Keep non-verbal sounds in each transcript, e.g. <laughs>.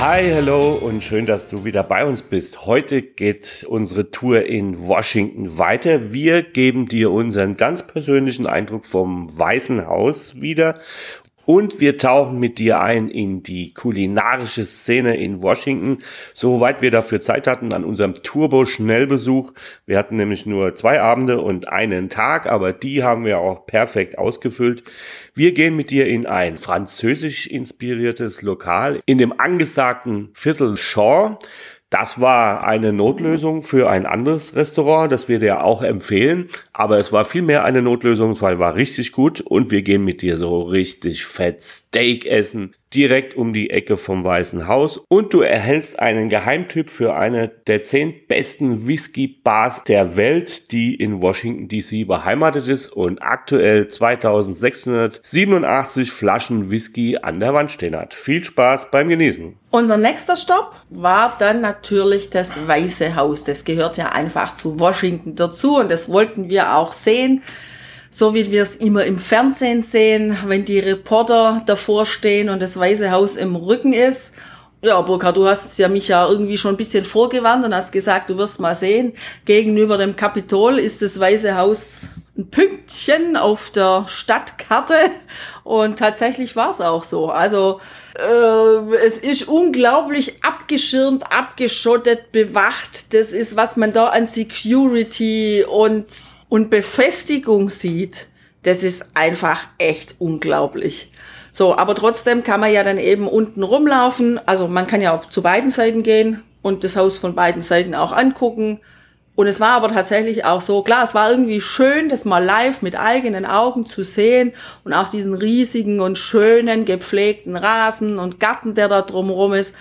Hi, hello und schön, dass du wieder bei uns bist. Heute geht unsere Tour in Washington weiter. Wir geben dir unseren ganz persönlichen Eindruck vom Weißen Haus wieder und wir tauchen mit dir ein in die kulinarische Szene in Washington, soweit wir dafür Zeit hatten an unserem Turbo-Schnellbesuch. Wir hatten nämlich nur zwei Abende und einen Tag, aber die haben wir auch perfekt ausgefüllt. Wir gehen mit dir in ein französisch inspiriertes Lokal in dem angesagten Viertel Shaw. Das war eine Notlösung für ein anderes Restaurant, das wir dir auch empfehlen. Aber es war vielmehr eine Notlösung, weil war richtig gut und wir gehen mit dir so richtig fett Steak essen direkt um die Ecke vom Weißen Haus und du erhältst einen Geheimtipp für eine der zehn besten Whisky-Bars der Welt, die in Washington DC beheimatet ist und aktuell 2687 Flaschen Whisky an der Wand stehen hat. Viel Spaß beim Genießen. Unser nächster Stopp war dann natürlich das Weiße Haus. Das gehört ja einfach zu Washington dazu und das wollten wir auch sehen so wie wir es immer im Fernsehen sehen, wenn die Reporter davor stehen und das Weiße Haus im Rücken ist. Ja, Burkhard, du hast ja mich ja irgendwie schon ein bisschen vorgewarnt und hast gesagt, du wirst mal sehen, gegenüber dem Kapitol ist das Weiße Haus ein Pünktchen auf der Stadtkarte und tatsächlich war es auch so. Also äh, es ist unglaublich abgeschirmt, abgeschottet, bewacht. Das ist, was man da an Security und und Befestigung sieht, das ist einfach echt unglaublich. So, aber trotzdem kann man ja dann eben unten rumlaufen. Also man kann ja auch zu beiden Seiten gehen und das Haus von beiden Seiten auch angucken. Und es war aber tatsächlich auch so, klar, es war irgendwie schön, das mal live mit eigenen Augen zu sehen und auch diesen riesigen und schönen gepflegten Rasen und Garten, der da drumherum ist.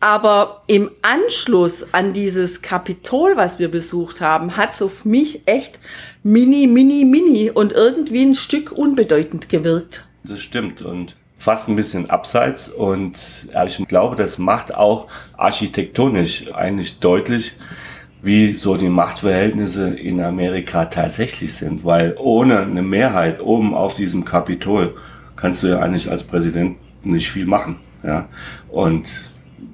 Aber im Anschluss an dieses Kapitol, was wir besucht haben, hat es auf mich echt mini, mini, mini und irgendwie ein Stück unbedeutend gewirkt. Das stimmt und fast ein bisschen abseits und ich glaube, das macht auch architektonisch eigentlich deutlich, wie so die Machtverhältnisse in Amerika tatsächlich sind, weil ohne eine Mehrheit oben auf diesem Kapitol kannst du ja eigentlich als Präsident nicht viel machen, ja. Und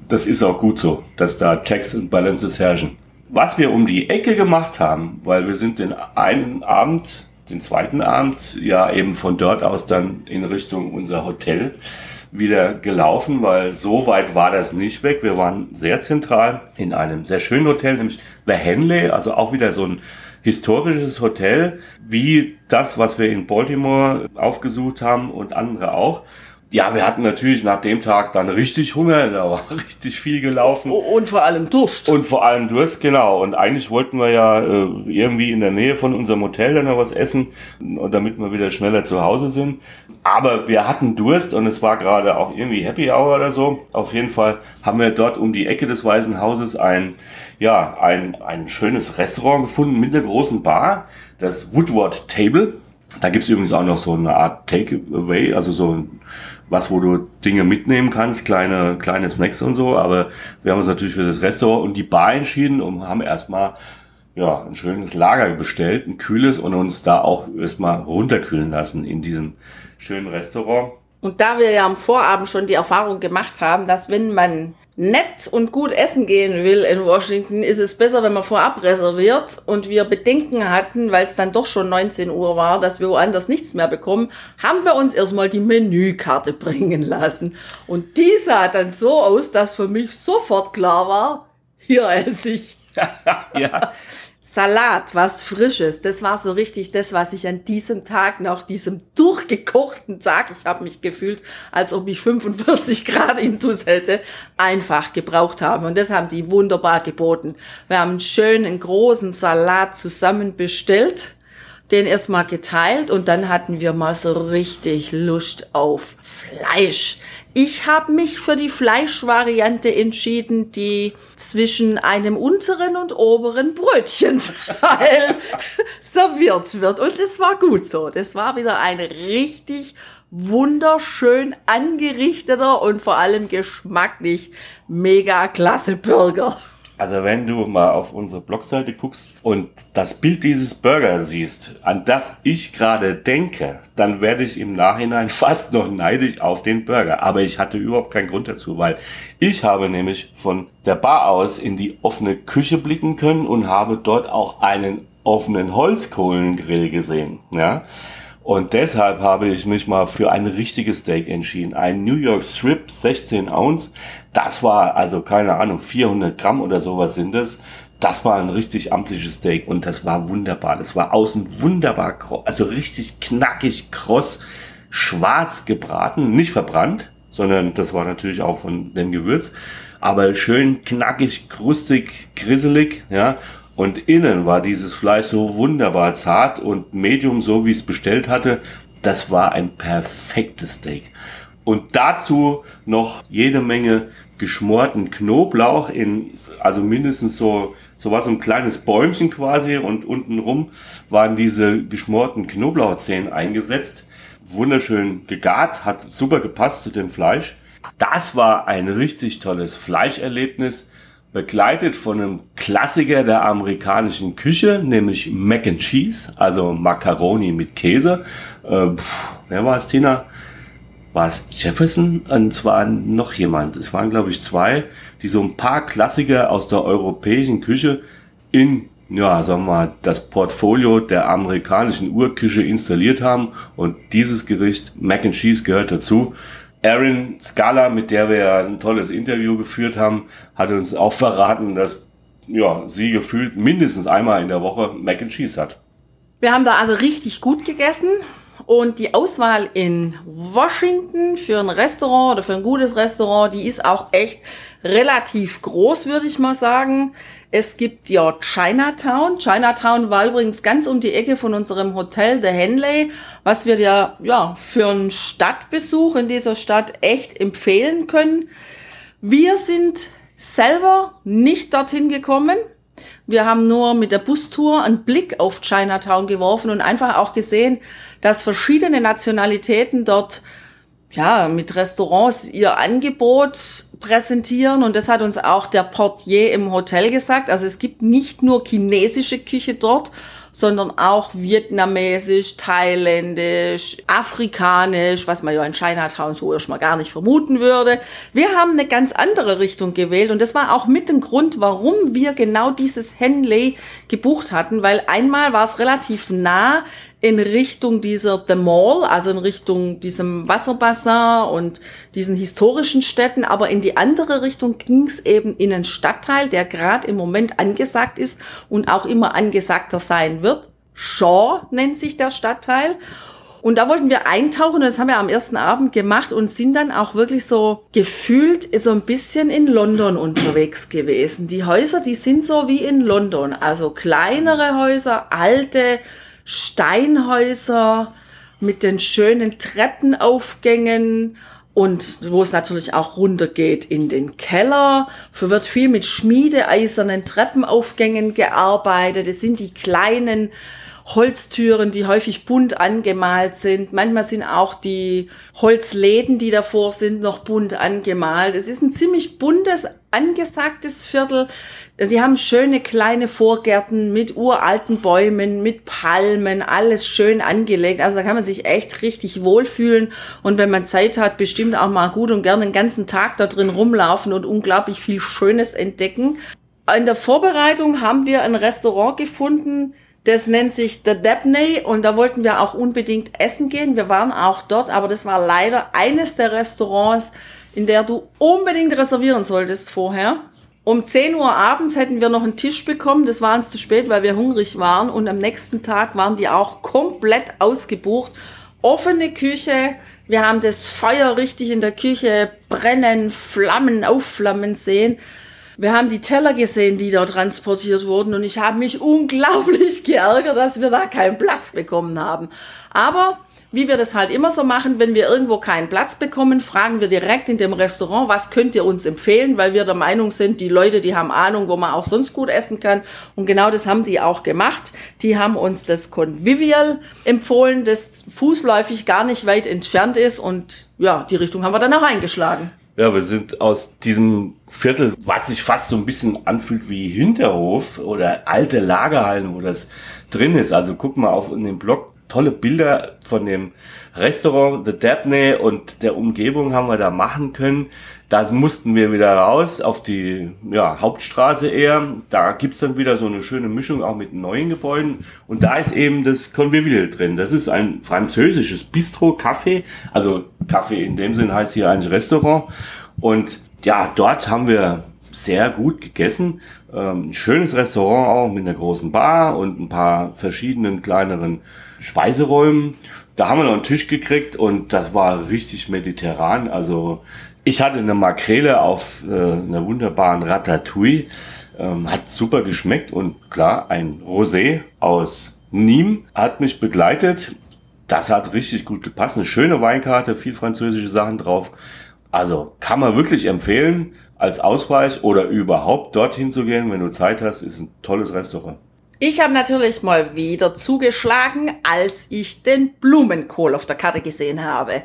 das ist auch gut so, dass da Checks und Balances herrschen. Was wir um die Ecke gemacht haben, weil wir sind den einen Abend, den zweiten Abend, ja eben von dort aus dann in Richtung unser Hotel wieder gelaufen, weil so weit war das nicht weg. Wir waren sehr zentral in einem sehr schönen Hotel, nämlich The Henley, also auch wieder so ein historisches Hotel, wie das, was wir in Baltimore aufgesucht haben und andere auch. Ja, wir hatten natürlich nach dem Tag dann richtig Hunger, da war <laughs> richtig viel gelaufen. Und vor allem Durst. Und vor allem Durst, genau. Und eigentlich wollten wir ja äh, irgendwie in der Nähe von unserem Hotel dann noch was essen, damit wir wieder schneller zu Hause sind. Aber wir hatten Durst und es war gerade auch irgendwie Happy Hour oder so. Auf jeden Fall haben wir dort um die Ecke des Weißen Hauses ein, ja, ein, ein schönes Restaurant gefunden mit einer großen Bar, das Woodward Table. Da gibt's übrigens auch noch so eine Art Takeaway, also so ein was, wo du Dinge mitnehmen kannst, kleine, kleine Snacks und so. Aber wir haben uns natürlich für das Restaurant und die Bar entschieden und haben erstmal ja, ein schönes Lager bestellt, ein kühles und uns da auch erstmal runterkühlen lassen in diesem schönen Restaurant. Und da wir ja am Vorabend schon die Erfahrung gemacht haben, dass wenn man nett und gut essen gehen will in Washington, ist es besser, wenn man vorab reserviert und wir Bedenken hatten, weil es dann doch schon 19 Uhr war, dass wir woanders nichts mehr bekommen, haben wir uns erstmal die Menükarte <laughs> bringen lassen. Und die sah dann so aus, dass für mich sofort klar war, hier esse ich. <laughs> ja, Salat, was Frisches, das war so richtig das, was ich an diesem Tag, nach diesem durchgekochten Tag, ich habe mich gefühlt, als ob ich 45 Grad Intus hätte, einfach gebraucht habe. Und das haben die wunderbar geboten. Wir haben einen schönen großen Salat zusammen bestellt, den erstmal geteilt und dann hatten wir mal so richtig Lust auf Fleisch Ich habe mich für die Fleischvariante entschieden, die zwischen einem unteren und oberen Brötchenteil <laughs> serviert wird. Und es war gut so. Das war wieder ein richtig wunderschön angerichteter und vor allem geschmacklich mega klasse Burger. Also wenn du mal auf unsere Blogseite guckst und das Bild dieses Burgers siehst, an das ich gerade denke, dann werde ich im Nachhinein <laughs> fast noch neidisch auf den Burger. Aber ich hatte überhaupt keinen Grund dazu, weil ich habe nämlich von der Bar aus in die offene Küche blicken können und habe dort auch einen offenen Holzkohlengrill gesehen. Ja. Und deshalb habe ich mich mal für ein richtiges Steak entschieden. Ein New York Strip 16 Ounce. Das war also keine Ahnung 400 Gramm oder sowas sind das. Das war ein richtig amtliches Steak und das war wunderbar. Das war außen wunderbar, also richtig knackig, kross, schwarz gebraten, nicht verbrannt, sondern das war natürlich auch von dem Gewürz, aber schön knackig, krustig, grisselig, ja. Und innen war dieses Fleisch so wunderbar zart und medium, so wie ich es bestellt hatte. Das war ein perfektes Steak. Und dazu noch jede Menge geschmorten Knoblauch in, also mindestens so, so was so ein kleines Bäumchen quasi und untenrum waren diese geschmorten Knoblauchzehen eingesetzt. Wunderschön gegart, hat super gepasst zu dem Fleisch. Das war ein richtig tolles Fleischerlebnis begleitet von einem Klassiker der amerikanischen Küche, nämlich Mac and Cheese, also Macaroni mit Käse. Äh, pff, wer war es, Tina? War es Jefferson? Und es war noch jemand. Es waren, glaube ich, zwei, die so ein paar Klassiker aus der europäischen Küche in ja, sagen wir mal, das Portfolio der amerikanischen Urküche installiert haben und dieses Gericht Mac and Cheese gehört dazu. Erin Scala, mit der wir ein tolles Interview geführt haben, hat uns auch verraten, dass ja, sie gefühlt mindestens einmal in der Woche Mac and Cheese hat. Wir haben da also richtig gut gegessen und die Auswahl in Washington für ein Restaurant oder für ein gutes Restaurant, die ist auch echt relativ groß, würde ich mal sagen. Es gibt ja Chinatown. Chinatown war übrigens ganz um die Ecke von unserem Hotel The Henley, was wir ja, ja für einen Stadtbesuch in dieser Stadt echt empfehlen können. Wir sind selber nicht dorthin gekommen. Wir haben nur mit der Bustour einen Blick auf Chinatown geworfen und einfach auch gesehen, dass verschiedene Nationalitäten dort ja, mit Restaurants ihr Angebot präsentieren und das hat uns auch der Portier im Hotel gesagt. Also es gibt nicht nur chinesische Küche dort, sondern auch vietnamesisch, thailändisch, afrikanisch, was man ja in Chinatown so erstmal gar nicht vermuten würde. Wir haben eine ganz andere Richtung gewählt und das war auch mit dem Grund, warum wir genau dieses Henley gebucht hatten, weil einmal war es relativ nah in Richtung dieser The Mall, also in Richtung diesem Wasserbassin und diesen historischen Städten, aber in die andere Richtung ging es eben in einen Stadtteil, der gerade im Moment angesagt ist und auch immer angesagter sein wird. Shaw nennt sich der Stadtteil. Und da wollten wir eintauchen, das haben wir am ersten Abend gemacht und sind dann auch wirklich so gefühlt so ein bisschen in London unterwegs gewesen. Die Häuser, die sind so wie in London, also kleinere Häuser, alte, Steinhäuser mit den schönen Treppenaufgängen und wo es natürlich auch runtergeht in den Keller. Für wird viel mit schmiedeeisernen Treppenaufgängen gearbeitet. Es sind die kleinen Holztüren, die häufig bunt angemalt sind. Manchmal sind auch die Holzläden, die davor sind, noch bunt angemalt. Es ist ein ziemlich buntes, angesagtes Viertel. Sie haben schöne kleine Vorgärten mit uralten Bäumen, mit Palmen, alles schön angelegt. Also da kann man sich echt richtig wohlfühlen. Und wenn man Zeit hat, bestimmt auch mal gut und gerne den ganzen Tag da drin rumlaufen und unglaublich viel Schönes entdecken. In der Vorbereitung haben wir ein Restaurant gefunden, das nennt sich The Debney und da wollten wir auch unbedingt essen gehen. Wir waren auch dort, aber das war leider eines der Restaurants, in der du unbedingt reservieren solltest vorher. Um 10 Uhr abends hätten wir noch einen Tisch bekommen. Das war uns zu spät, weil wir hungrig waren. Und am nächsten Tag waren die auch komplett ausgebucht. Offene Küche. Wir haben das Feuer richtig in der Küche brennen, Flammen, aufflammen sehen. Wir haben die Teller gesehen, die da transportiert wurden und ich habe mich <laughs> unglaublich geärgert, dass wir da keinen Platz bekommen haben. Aber wie wir das halt immer so machen, wenn wir irgendwo keinen Platz bekommen, fragen wir direkt in dem Restaurant, was könnt ihr uns empfehlen, weil wir der Meinung sind, die Leute, die haben Ahnung, wo man auch sonst gut essen kann. Und genau das haben die auch gemacht. Die haben uns das Convivial empfohlen, das fußläufig gar nicht weit entfernt ist. Und ja, die Richtung haben wir dann auch eingeschlagen. Ja, wir sind aus diesem Viertel, was sich fast so ein bisschen anfühlt wie Hinterhof oder alte Lagerhallen, wo das drin ist. Also guck mal auf in den Blog tolle Bilder von dem Restaurant The Dabney und der Umgebung haben wir da machen können. Da mussten wir wieder raus auf die ja, Hauptstraße eher. Da gibt's dann wieder so eine schöne Mischung auch mit neuen Gebäuden. Und da ist eben das Convivial drin. Das ist ein französisches Bistro, Café. Also Café in dem Sinn heißt hier eigentlich Restaurant. Und ja, dort haben wir sehr gut gegessen. Ähm, schönes Restaurant auch mit einer großen Bar und ein paar verschiedenen kleineren Speiseräumen. Da haben wir noch einen Tisch gekriegt und das war richtig mediterran. Also ich hatte eine Makrele auf äh, einer wunderbaren Ratatouille. Ähm, hat super geschmeckt und klar, ein Rosé aus Nîmes hat mich begleitet. Das hat richtig gut gepasst. Eine schöne Weinkarte, viel französische Sachen drauf. Also kann man wirklich empfehlen als Ausweich oder überhaupt dorthin zu gehen, wenn du Zeit hast, ist ein tolles Restaurant. Ich habe natürlich mal wieder zugeschlagen, als ich den Blumenkohl auf der Karte gesehen habe.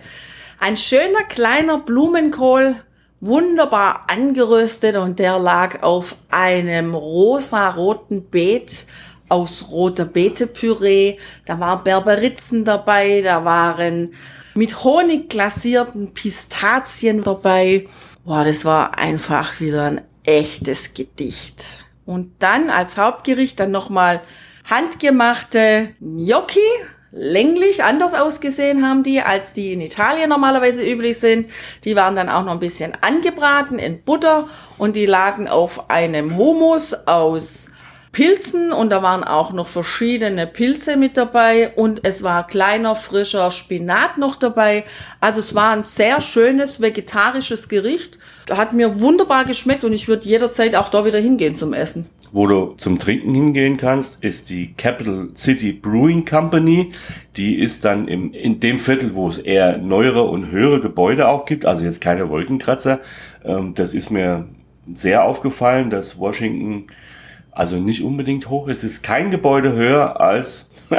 Ein schöner kleiner Blumenkohl, wunderbar angeröstet und der lag auf einem rosa-roten Beet aus roter Beetepüree. Da waren Berberitzen dabei, da waren mit Honig glasierten Pistazien dabei. Boah, das war einfach wieder ein echtes Gedicht. Und dann als Hauptgericht dann nochmal handgemachte Gnocchi. Länglich anders ausgesehen haben die, als die in Italien normalerweise üblich sind. Die waren dann auch noch ein bisschen angebraten in Butter und die lagen auf einem Hummus aus Pilzen und da waren auch noch verschiedene Pilze mit dabei und es war kleiner frischer Spinat noch dabei. Also es war ein sehr schönes vegetarisches Gericht hat mir wunderbar geschmeckt und ich würde jederzeit auch da wieder hingehen zum Essen. Wo du zum Trinken hingehen kannst, ist die Capital City Brewing Company. Die ist dann im, in dem Viertel, wo es eher neuere und höhere Gebäude auch gibt, also jetzt keine Wolkenkratzer. Ähm, das ist mir sehr aufgefallen, dass Washington also nicht unbedingt hoch. Es ist kein Gebäude höher als <laughs>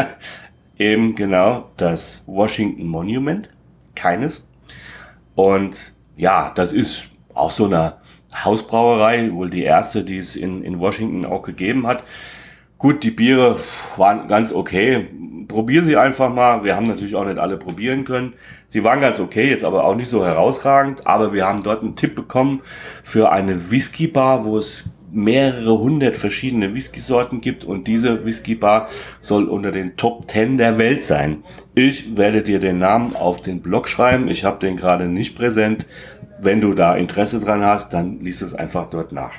eben genau das Washington Monument. Keines. Und ja, das ist auch so eine Hausbrauerei, wohl die erste, die es in, in Washington auch gegeben hat. Gut, die Biere waren ganz okay. Probier sie einfach mal. Wir haben natürlich auch nicht alle probieren können. Sie waren ganz okay, jetzt aber auch nicht so herausragend. Aber wir haben dort einen Tipp bekommen für eine Whisky-Bar, wo es mehrere hundert verschiedene Whisky-Sorten gibt und diese Whisky-Bar soll unter den Top 10 der Welt sein. Ich werde dir den Namen auf den Blog schreiben. Ich habe den gerade nicht präsent, wenn du da Interesse dran hast, dann liest es einfach dort nach.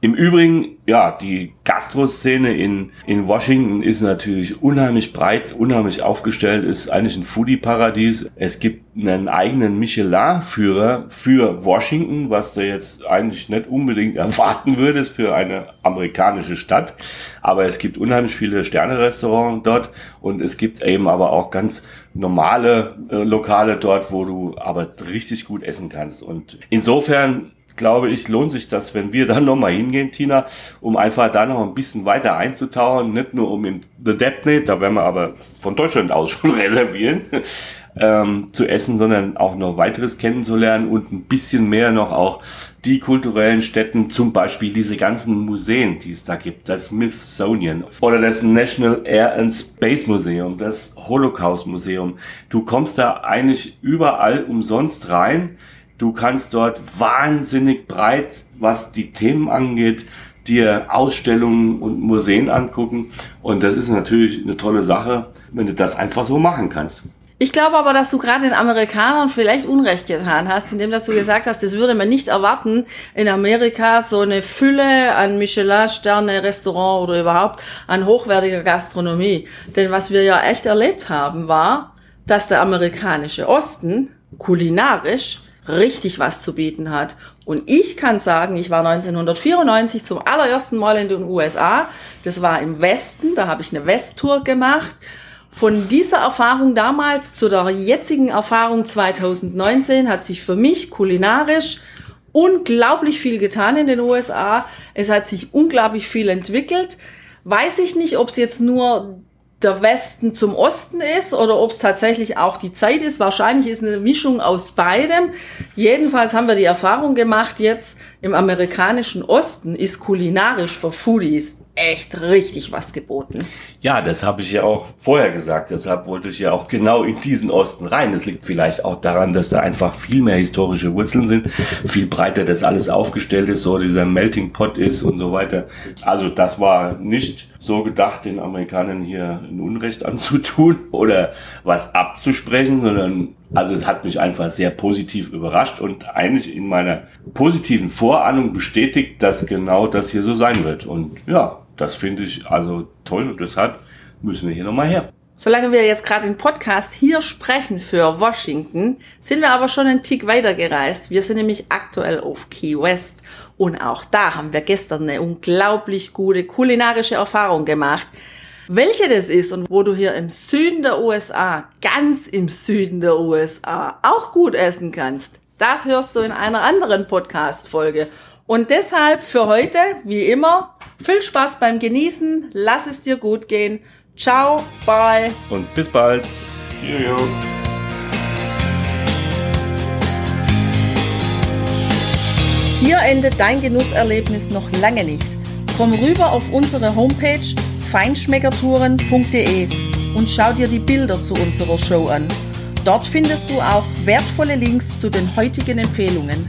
Im Übrigen, ja, die Gastroszene in, in Washington ist natürlich unheimlich breit, unheimlich aufgestellt, ist eigentlich ein Foodie-Paradies. Es gibt einen eigenen Michelin-Führer für Washington, was du jetzt eigentlich nicht unbedingt erwarten würdest für eine amerikanische Stadt. Aber es gibt unheimlich viele Sterne-Restaurants dort und es gibt eben aber auch ganz normale äh, Lokale dort, wo du aber richtig gut essen kannst. Und insofern glaube ich, lohnt sich das, wenn wir <laughs> dann nochmal hingehen, Tina, um einfach da noch ein bisschen weiter einzutauchen, nicht nur um im The Depth, da werden wir aber von Deutschland aus <laughs> schon reservieren, <laughs> ähm, zu essen, sondern auch noch weiteres kennenzulernen und ein bisschen mehr noch auch die kulturellen Städten, zum Beispiel diese ganzen Museen, die es da gibt, das Smithsonian oder das National Air and Space Museum, das Holocaust Museum. Du kommst da eigentlich überall umsonst rein Du kannst dort wahnsinnig breit, was die Themen angeht, dir Ausstellungen und Museen angucken. Und das ist natürlich eine tolle Sache, wenn du das einfach so machen kannst. Ich glaube aber, dass du gerade den Amerikanern vielleicht Unrecht getan hast, indem dass du gesagt hast, das würde man nicht erwarten, in Amerika so eine Fülle an Michelin-Sterne, Restaurant oder überhaupt an hochwertiger Gastronomie. Denn was wir ja echt erlebt haben, war, dass der amerikanische Osten kulinarisch richtig was zu bieten hat. Und ich kann sagen, ich war 1994 zum allerersten Mal in den USA. Das war im Westen, da habe ich eine Westtour gemacht. Von dieser Erfahrung damals zu der jetzigen Erfahrung 2019 hat sich für mich kulinarisch unglaublich viel getan in den USA. Es hat sich unglaublich viel entwickelt. Weiß ich nicht, ob es jetzt nur der Westen zum Osten ist oder ob es tatsächlich auch die Zeit ist. Wahrscheinlich ist eine Mischung aus beidem. Jedenfalls haben wir die Erfahrung gemacht, jetzt im amerikanischen Osten ist kulinarisch für Foodies echt richtig was geboten. Ja, das habe ich ja auch vorher gesagt. Deshalb wollte ich ja auch genau in diesen Osten rein. Das liegt vielleicht auch daran, dass da einfach viel mehr historische Wurzeln sind, viel breiter das alles aufgestellt ist, so dieser Melting Pot ist und so weiter. Also das war nicht so gedacht, den Amerikanern hier ein Unrecht anzutun <laughs> oder was abzusprechen, sondern also es hat mich einfach sehr positiv überrascht und eigentlich in meiner positiven Vorahnung bestätigt, dass genau das hier so sein wird. Und ja, das finde ich also toll und deshalb müssen wir hier nochmal her. Solange wir jetzt gerade den Podcast hier sprechen für Washington, sind wir aber schon einen Tick weiter gereist. Wir sind nämlich aktuell auf Key West und auch da haben wir gestern eine unglaublich gute kulinarische Erfahrung gemacht. Welche das ist und wo du hier im Süden der USA, ganz im Süden der USA, auch gut essen kannst, das hörst du in einer anderen Podcast-Folge. Und deshalb für heute, wie immer, viel Spaß beim Genießen, lass es dir gut gehen. Ciao, bye. Und bis bald. Cheerio. Hier endet dein Genusserlebnis noch lange nicht. Komm rüber auf unsere Homepage feinschmeckertouren.de und schau dir die Bilder zu unserer Show an. Dort findest du auch wertvolle Links zu den heutigen Empfehlungen.